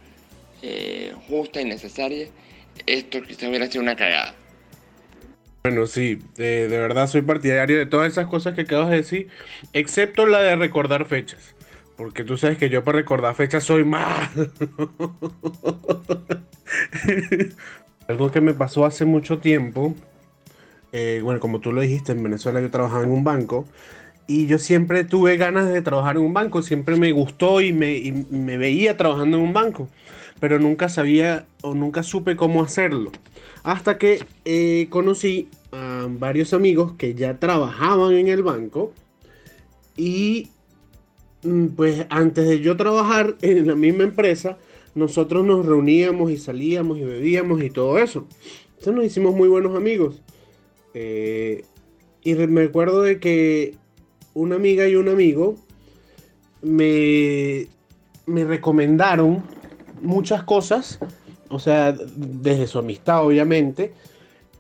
A: eh, justa y necesaria, esto quizá hubiera sido una cagada.
B: Bueno, sí, de, verdad soy partidario de todas esas cosas que acabas de decir, excepto la de recordar fechas. Porque tú sabes que yo para recordar fechas soy mal. Algo que me pasó hace mucho tiempo, eh, bueno, como tú lo dijiste, en Venezuela yo trabajaba en un banco y yo siempre tuve ganas de trabajar en un banco, siempre me gustó y me, y me veía trabajando en un banco pero nunca sabía o nunca supe cómo hacerlo. Hasta que eh, conocí a varios amigos que ya trabajaban en el banco y mm, pues antes de yo trabajar en la misma empresa, nosotros nos reuníamos y salíamos y bebíamos y todo eso. Entonces nos hicimos muy buenos amigos. Eh, y me acuerdo de que una amiga y un amigo me, me recomendaron muchas cosas, o sea, desde su amistad obviamente,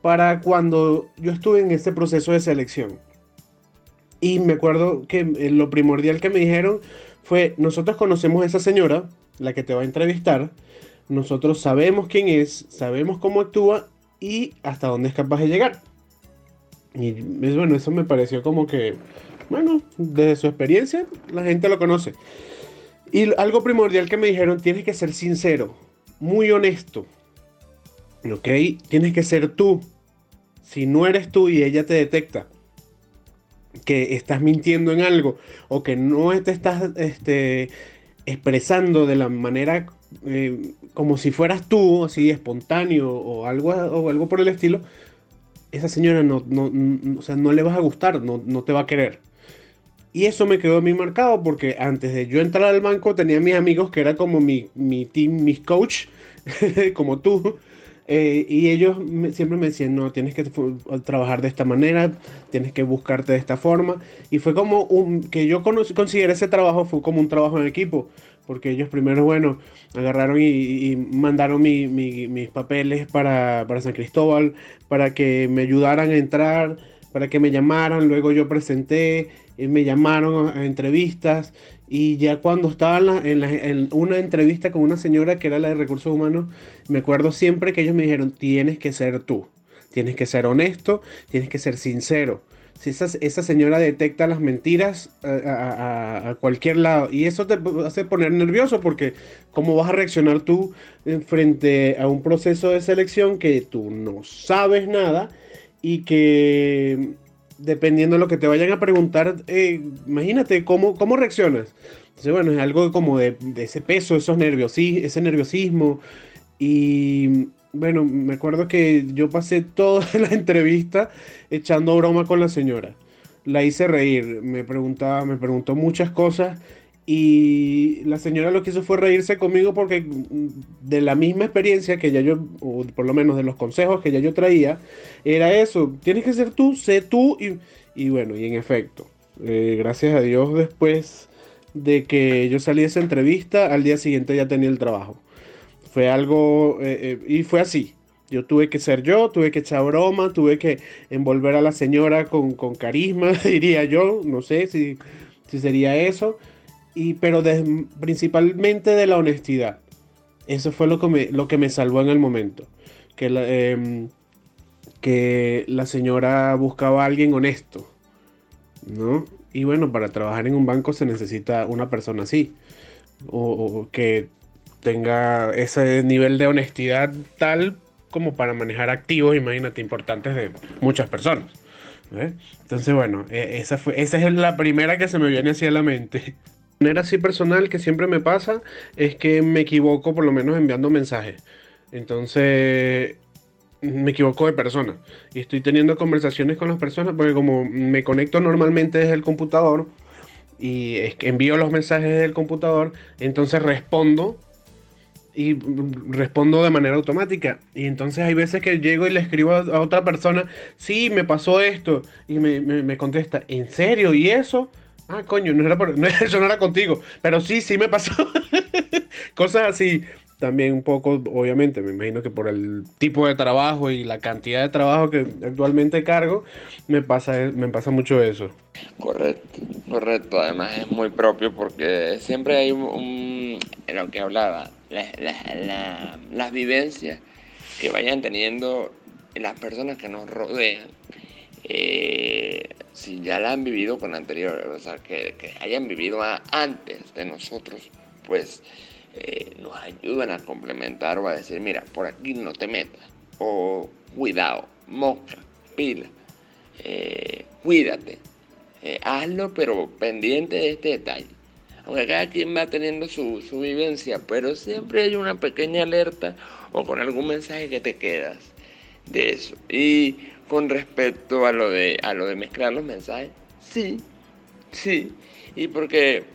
B: para cuando yo estuve en este proceso de selección. Y me acuerdo que eh, lo primordial que me dijeron fue, nosotros conocemos a esa señora, la que te va a entrevistar, nosotros sabemos quién es, sabemos cómo actúa y hasta dónde es capaz de llegar. Y bueno, eso me pareció como que, bueno, desde su experiencia, la gente lo conoce. Y algo primordial que me dijeron, tienes que ser sincero, muy honesto. ¿Ok? Tienes que ser tú. Si no eres tú y ella te detecta que estás mintiendo en algo o que no te estás este, expresando de la manera eh, como si fueras tú, así espontáneo o algo, o algo por el estilo, esa señora no, no, o sea, no le vas a gustar, no, no te va a querer. Y eso me quedó mí marcado porque antes de yo entrar al banco tenía mis amigos que era como mi, mi team, mis coach, como tú. Eh, y ellos siempre me decían, no, tienes que trabajar de esta manera, tienes que buscarte de esta forma. Y fue como un, que yo consideré ese trabajo, fue como un trabajo en equipo porque ellos primero, bueno, agarraron y, mandaron mis papeles para, San Cristóbal, para que me ayudaran a entrar, para que me llamaran, luego yo presenté, y me llamaron a, entrevistas, y ya cuando estaba en, una entrevista con una señora que era la de recursos humanos, me acuerdo siempre que ellos me dijeron, tienes que ser tú, tienes que ser honesto, tienes que ser sincero si esa, señora detecta las mentiras a, cualquier lado y eso te hace poner nervioso porque cómo vas a reaccionar tú frente a un proceso de selección que tú no sabes nada y que dependiendo de lo que te vayan a preguntar, eh, imagínate cómo, cómo reaccionas. Entonces, bueno, es algo como de, ese peso, esos nervios, ese nerviosismo y bueno, me acuerdo que yo pasé toda la entrevista echando broma con la señora. La hice reír, me preguntaba, me preguntó muchas cosas y la señora lo que hizo fue reírse conmigo porque de la misma experiencia que ya yo, o por lo menos de los consejos que ya yo traía, era eso, tienes que ser tú, sé tú y, bueno, y en efecto, eh, gracias a Dios después de que yo salí de esa entrevista, al día siguiente ya tenía el trabajo. Fue algo, eh, eh, y fue así. Yo tuve que ser yo, tuve que echar broma, tuve que envolver a la señora con, carisma, diría yo, no sé si, si sería eso, pero principalmente de la honestidad. Eso fue lo que me, lo que me salvó en el momento. Que la, em, que la señora buscaba a alguien honesto, ¿no? Y bueno, para trabajar en un banco se necesita una persona así, o que tenga ese nivel de honestidad tal como para manejar activos, imagínate, importantes de muchas personas. ¿eh? Entonces, bueno, e, esa, fue, esa es la primera que se me viene hacia la mente. Manera así personal que siempre me pasa es que me equivoco por lo menos enviando mensajes. Entonces, me equivoco de persona. Y estoy teniendo conversaciones con las personas porque como me conecto normalmente desde el computador y envío los mensajes desde el computador, entonces respondo y respondo de manera automática. Y entonces hay veces que llego y le escribo a, otra persona, sí, me pasó esto, y me, contesta, ¿en serio? ¿Y eso? Ah, coño, no era por, no, eso no era contigo, pero sí, sí me pasó. Cosas así. También un poco, obviamente, me imagino que por el tipo de trabajo y la cantidad de trabajo que actualmente cargo, me pasa, me pasa mucho eso.
A: Correcto, correcto. Además es muy propio porque siempre hay un, lo que hablaba, las vivencias que vayan teniendo las personas que nos rodean. Eh, si ya la han vivido con anterior, o sea, que, hayan vivido antes de nosotros, pues eh, nos ayudan a complementar o a decir, mira, por aquí no te metas, o cuidado, mosca, pila, eh, cuídate, hazlo pero pendiente de este detalle. Aunque cada quien va teniendo su, su vivencia, pero siempre hay una pequeña alerta o con algún mensaje que te quedas de eso. Y con respecto a lo de, a lo de mezclar los mensajes, sí, sí. Y porque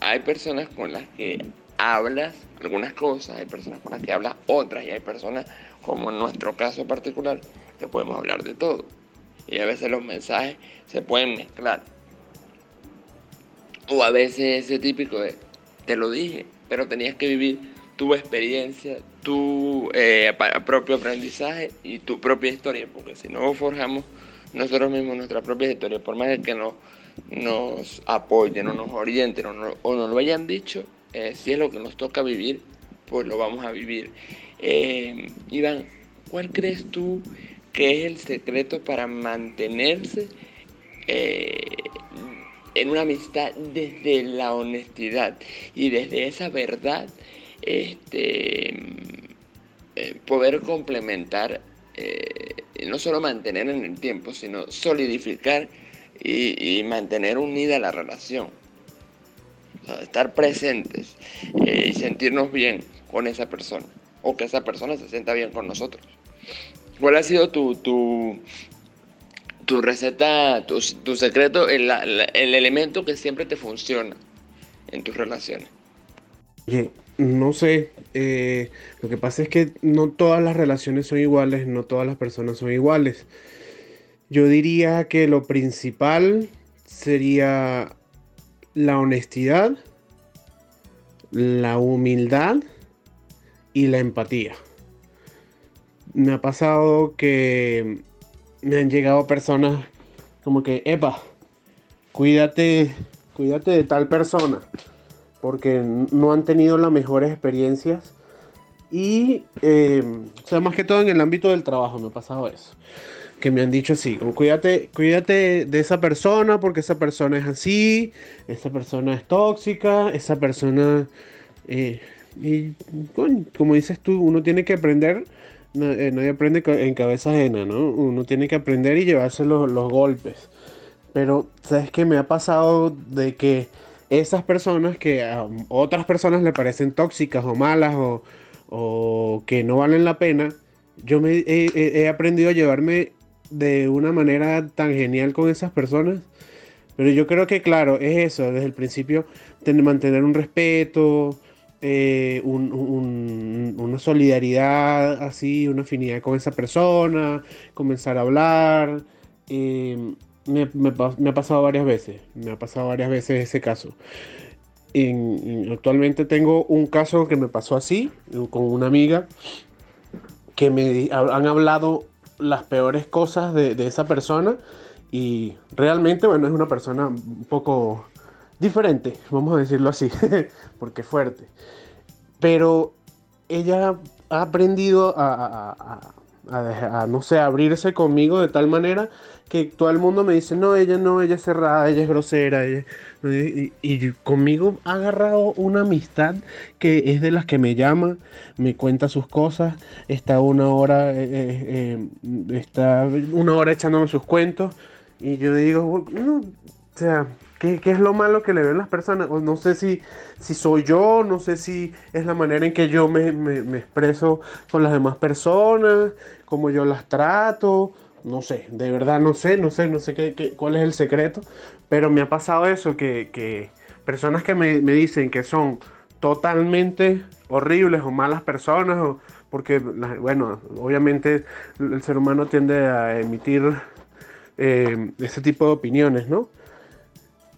A: hay personas con las que hablas algunas cosas, hay personas con las que hablas otras y hay personas, como en nuestro caso particular, que podemos hablar de todo. Y a veces los mensajes se pueden mezclar. O a veces ese típico de, te lo dije, pero tenías que vivir tu experiencia, tu eh, propio aprendizaje y tu propia historia, porque si no forjamos nosotros mismos nuestra propia historia, por más que no, nos apoyen o nos orienten o, nos lo hayan dicho, eh, si es lo que nos toca vivir, pues lo vamos a vivir. Eh, Iván, ¿cuál crees tú que es el secreto para mantenerse en una amistad desde la honestidad y desde esa verdad? este, eh, poder complementar, eh, no solo mantener en el tiempo, sino solidificar y, mantener unida la relación. estar presentes eh, y sentirnos bien con esa persona, o que esa persona se sienta bien con nosotros. ¿Cuál ha sido tu, tu, tu receta, tu, tu secreto, el, el, elemento que siempre te funciona en tus relaciones?
B: No sé, eh, lo que pasa es que no todas las relaciones son iguales, no todas las personas son iguales. Yo diría que lo principal sería la honestidad, la humildad y la empatía. Me ha pasado que me han llegado personas como que, epa, cuídate, cuídate de tal persona porque no han tenido las mejores experiencias. Y, eh, o sea, más que todo en el ámbito del trabajo me ha pasado eso. Que me han dicho así, como cuídate, cuídate de esa persona porque esa persona es así, esa persona es tóxica, esa persona... Eh, y como dices tú, uno tiene que aprender, eh, nadie aprende en cabeza ajena, ¿no? Uno tiene que aprender y llevarse los, los golpes. Pero, ¿sabes qué? Me ha pasado de que esas personas que a otras personas le parecen tóxicas o malas o, que no valen la pena, yo me he, aprendido a llevarme de una manera tan genial con esas personas. Pero yo creo que, claro, es eso, desde el principio, mantener un respeto, eh, una solidaridad así, una afinidad con esa persona, comenzar a hablar. Eh, me, ha pasado varias veces, me ha pasado varias veces ese caso. actualmente tengo un caso que me pasó así, con una amiga, que me han hablado las peores cosas de, esa persona y realmente, bueno, es una persona un poco diferente, vamos a decirlo así, porque fuerte. Pero ella ha aprendido a, a, no sé, abrirse conmigo de tal manera que todo el mundo me dice, no, ella no, ella es cerrada, ella es grosera. y, conmigo ha agarrado una amistad que es de las que me llama, me cuenta sus cosas, está una hora, eh, eh, eh, está una hora echándome sus cuentos. Y yo digo, no, o sea, ¿Qué, es lo malo que le ven las personas? No sé si, si soy yo, no sé si es la manera en que yo me, expreso con las demás personas, cómo yo las trato, no sé, de verdad no sé, no sé, no sé qué, cuál es el secreto, pero me ha pasado eso, que, personas que me, dicen que son totalmente horribles o malas personas, o, porque, bueno, obviamente el ser humano tiende a emitir eh, ese tipo de opiniones, ¿no?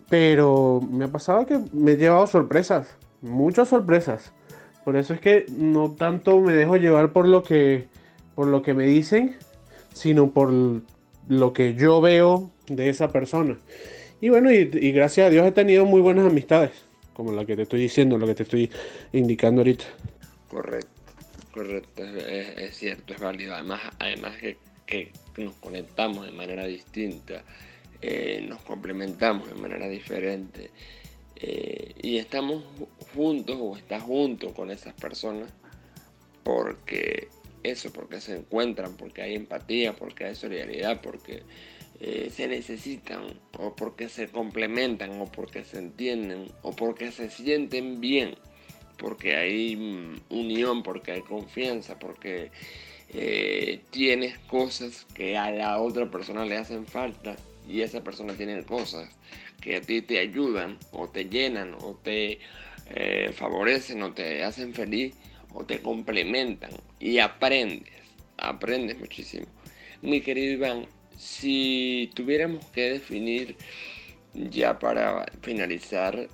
B: Pero me ha pasado que me he llevado sorpresas, muchas sorpresas. Por eso es que no tanto me dejo llevar por lo que, por lo que me dicen, sino por lo que yo veo de esa persona. Y bueno, y, gracias a Dios he tenido muy buenas amistades, como la que te estoy diciendo, lo que te estoy indicando ahorita.
A: Correcto, correcto, es, cierto, es válido. Además, además que, que nos conectamos de manera distinta eh, nos complementamos de manera diferente eh, y estamos juntos o estás junto con esas personas porque eso, porque se encuentran, porque hay empatía, porque hay solidaridad, porque eh, se necesitan o porque se complementan o porque se entienden o porque se sienten bien, porque hay mm, unión, porque hay confianza, porque tienes cosas que a la otra persona le hacen falta y esa persona tiene cosas que a ti te ayudan o te llenan o te eh, favorecen o te hacen feliz o te complementan y aprendes, aprendes muchísimo. Mi querido Iván, si tuviéramos que definir ya para finalizar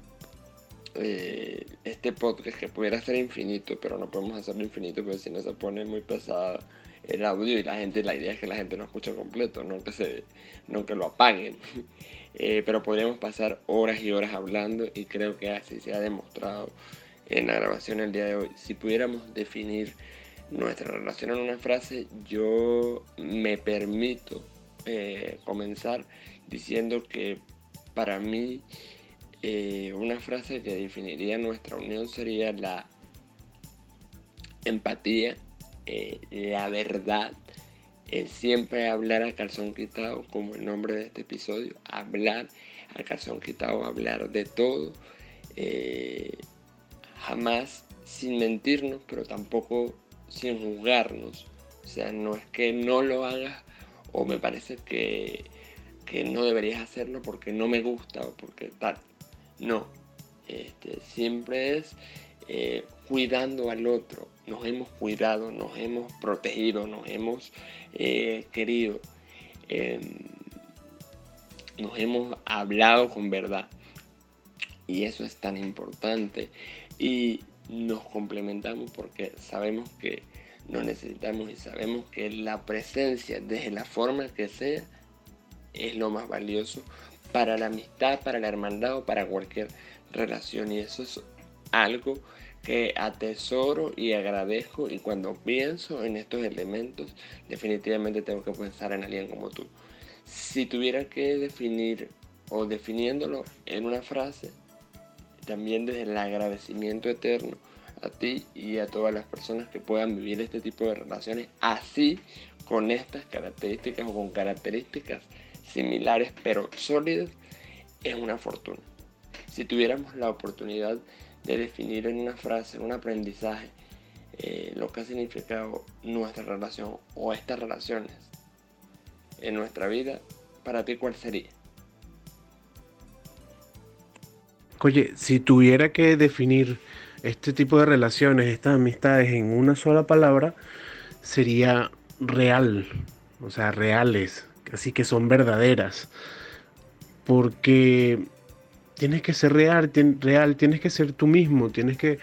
A: eh, este podcast que pudiera ser infinito, pero no podemos hacerlo infinito porque si no se pone muy pesado el audio y la gente, la idea es que la gente no escuche completo, no que, se, no que lo apaguen. Eh, pero podríamos pasar horas y horas hablando y creo que así se ha demostrado en la grabación el día de hoy. Si pudiéramos definir nuestra relación en una frase, yo me permito eh, comenzar diciendo que para mí eh, una frase que definiría nuestra unión sería la empatía, eh, la verdad, el siempre hablar a calzón quitado, como el nombre de este episodio, hablar a calzón quitado, hablar de todo, jamás sin mentirnos, pero tampoco sin juzgarnos. O sea, no es que no lo hagas o me parece que, no deberías hacerlo porque no me gusta o porque tal. No, este, siempre es eh, cuidando al otro. Nos hemos cuidado, nos hemos protegido, nos hemos eh, querido, em, nos hemos hablado con verdad. Y eso es tan importante. Y nos complementamos porque sabemos que nos necesitamos y sabemos que la presencia, desde la forma que sea, es lo más valioso para la amistad, para la hermandad o para cualquier relación. Y eso es algo que atesoro y agradezco y cuando pienso en estos elementos definitivamente tengo que pensar en alguien como tú. Si tuviera que definir o definiéndolo en una frase, también desde el agradecimiento eterno a ti y a todas las personas que puedan vivir este tipo de relaciones así con estas características o con características similares pero sólidas es una fortuna. Si tuviéramos la oportunidad de definir en una frase, un aprendizaje, eh, lo que ha significado nuestra relación o estas relaciones en nuestra vida, para ti cuál sería?
B: Oye, si tuviera que definir este tipo de relaciones, estas amistades en una sola palabra, sería real, o sea, reales, así que son verdaderas, porque tienes que ser real, real tienes que ser tú mismo, tienes que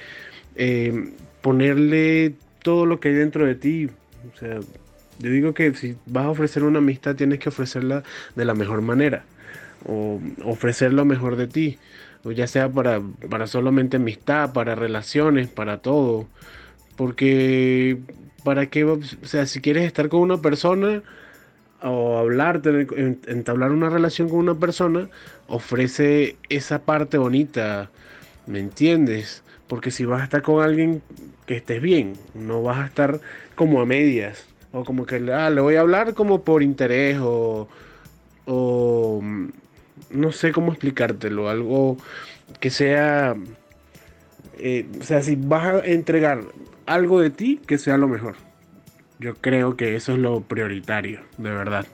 B: eh, ponerle todo lo que hay dentro de ti, o sea, yo digo que si vas a ofrecer una amistad tienes que ofrecerla de la mejor manera, o ofrecer lo mejor de ti ya sea para, para solamente amistad, para relaciones, para todo. Porque, ¿para qué? O sea, si quieres estar con una persona o hablar, entablar una relación con una persona, ofrece esa parte bonita, ¿me entiendes? Porque si vas a estar con alguien que estés bien, no vas a estar como a medias, o como que ah, le voy a hablar como por interés, o, o no sé cómo explicártelo, algo que sea, eh, o sea, si vas a entregar algo de ti, que sea lo mejor. Yo creo que eso es lo prioritario, de verdad.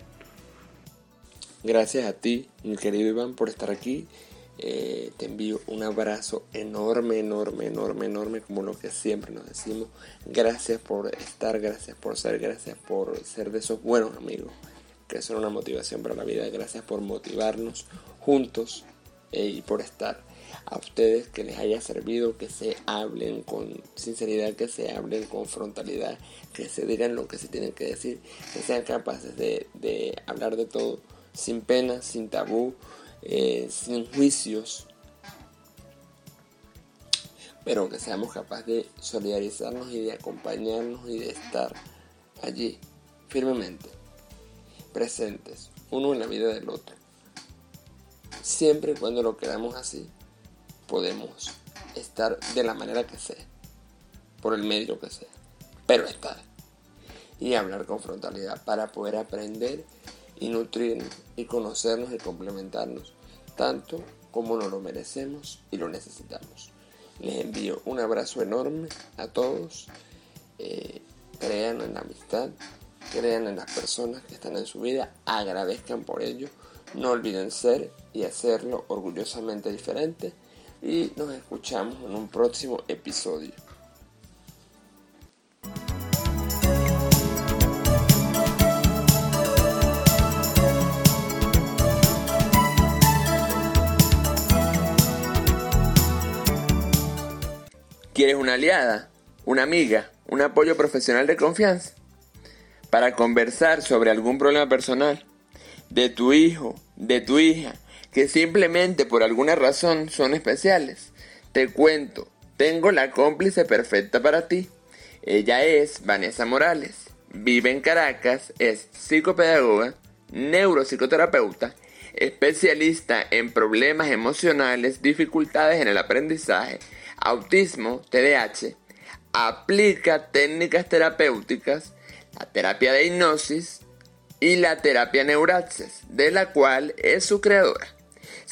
A: Gracias a ti, mi querido Iván, por estar aquí. Eh, te envío un abrazo enorme, enorme, enorme, enorme, como lo que siempre nos decimos. Gracias por estar, gracias por ser, gracias por ser de esos buenos amigos que son una motivación para la vida. Gracias por motivarnos juntos eh, y por estar. A ustedes que les haya servido, que se hablen con sinceridad, que se hablen con frontalidad, que se digan lo que se tienen que decir, que sean capaces de, hablar de todo sin pena, sin tabú, eh, sin juicios, pero que seamos capaces de solidarizarnos y de acompañarnos y de estar allí firmemente presentes, uno en la vida del otro. Siempre y cuando lo queramos así, podemos estar de la manera que sea, por el medio que sea, pero estar y hablar con frontalidad para poder aprender y nutrirnos y conocernos y complementarnos tanto como nos lo merecemos y lo necesitamos. Les envío un abrazo enorme a todos. Eh, crean en la amistad, crean en las personas que están en su vida, agradezcan por ello, no olviden ser y hacerlo orgullosamente diferente y nos escuchamos en un próximo episodio. ¿Quieres una aliada, una amiga, un apoyo profesional de confianza? Para conversar sobre algún problema personal de tu hijo, de tu hija, que simplemente por alguna razón son especiales. Te cuento, tengo la cómplice perfecta para ti. Ella es Vanessa Morales. Vive en Caracas, es psicopedagoga, neuropsicoterapeuta, especialista en problemas emocionales, dificultades en el aprendizaje, autismo, TDAH, aplica técnicas terapéuticas, la terapia de hipnosis y la terapia neuraxis, de la cual es su creadora.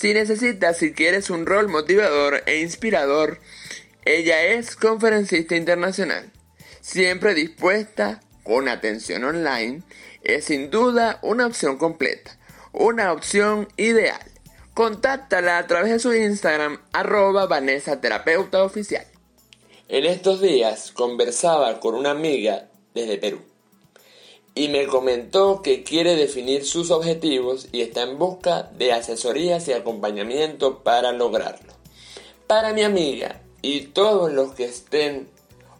A: Si necesitas, si quieres un rol motivador e inspirador, ella es conferencista internacional, siempre dispuesta, con atención online, es sin duda una opción completa, una opción ideal. Contáctala a través de su Instagram arroba Vanessa Terapeuta Oficial. En estos días conversaba con una amiga desde Perú y me comentó que quiere definir sus objetivos y está en busca de asesorías y acompañamiento para lograrlo. Para mi amiga y todos los que estén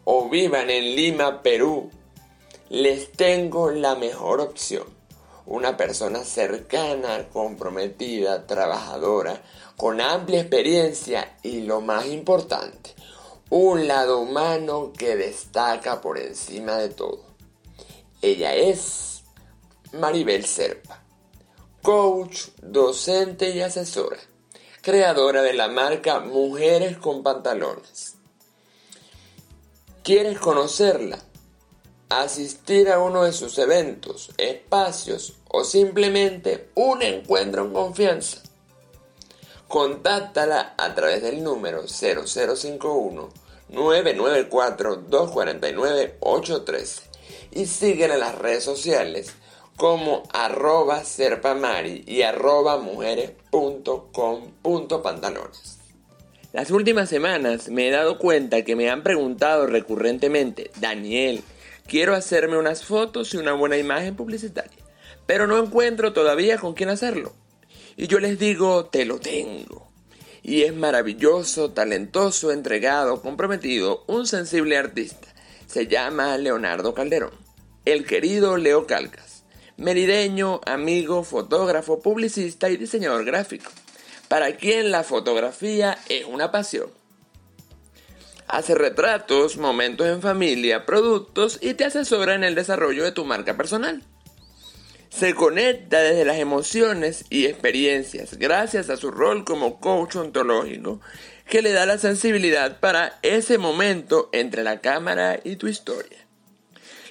A: o vivan en Lima, Perú, les tengo la mejor opción una persona cercana, comprometida, trabajadora, con amplia experiencia y lo más importante, un lado humano que destaca por encima de todo. Ella es Maribel Serpa, coach, docente y asesora, creadora de la marca Mujeres con Pantalones. ¿Quieres conocerla? asistir a uno de sus eventos, espacios o simplemente un encuentro en confianza. Contáctala a través del número 0051 994 249 813 y síguela en las redes sociales como arroba serpamari y arroba mujeres.com.pantalones. Las últimas semanas me he dado cuenta que me han preguntado recurrentemente, Daniel, Quiero hacerme unas fotos y una buena imagen publicitaria, pero no encuentro todavía con quién hacerlo. Y yo les digo, te lo tengo. Y es maravilloso, talentoso, entregado, comprometido, un sensible artista. Se llama Leonardo Calderón. El querido Leo Calcas. Merideño, amigo, fotógrafo, publicista y diseñador gráfico. Para quien la fotografía es una pasión hace retratos, momentos en familia, productos y te asesora en el desarrollo de tu marca personal. Se conecta desde las emociones y experiencias gracias a su rol como coach ontológico que le da la sensibilidad para ese momento entre la cámara y tu historia.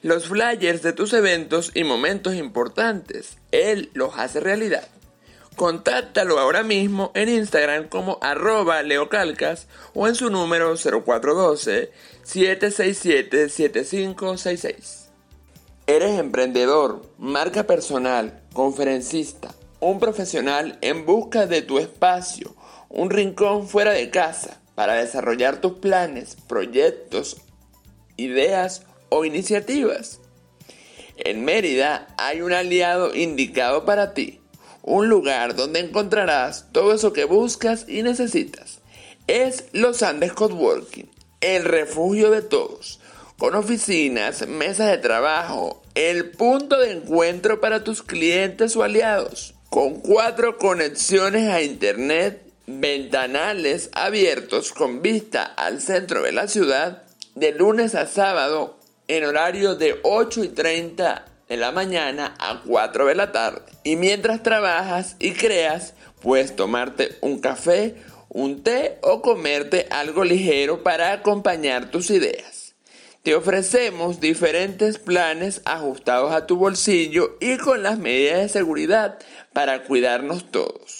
A: Los flyers de tus eventos y momentos importantes, él los hace realidad. Contáctalo ahora mismo en Instagram como arroba leocalcas o en su número 0412-767-7566. Eres emprendedor, marca personal, conferencista, un profesional en busca de tu espacio, un rincón fuera de casa para desarrollar tus planes, proyectos, ideas o iniciativas. En Mérida hay un aliado indicado para ti un lugar donde encontrarás todo eso que buscas y necesitas. Es Los Andes Coworking, el refugio de todos, con oficinas, mesas de trabajo, el punto de encuentro para tus clientes o aliados, con cuatro conexiones a internet, ventanales abiertos con vista al centro de la ciudad, de lunes a sábado en horario de 8 y 30 de la mañana a 4 de la tarde. Y mientras trabajas y creas, puedes tomarte un café, un té o comerte algo ligero para acompañar tus ideas. Te ofrecemos diferentes planes ajustados a tu bolsillo y con las medidas de seguridad para cuidarnos todos.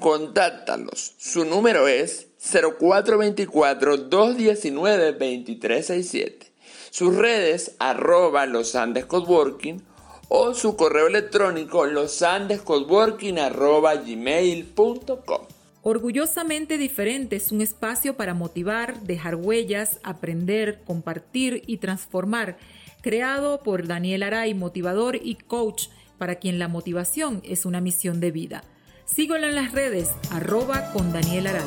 A: Contáctalos. Su número es 0424-219-2367. Sus redes arroba los Andes Coworking o su correo electrónico losandescoworking.gmail.com
C: Orgullosamente diferente es un espacio para motivar, dejar huellas, aprender, compartir y transformar, creado por Daniel Aray, motivador y coach, para quien la motivación es una misión de vida. Síguelo en las redes, arroba con Daniel Aray.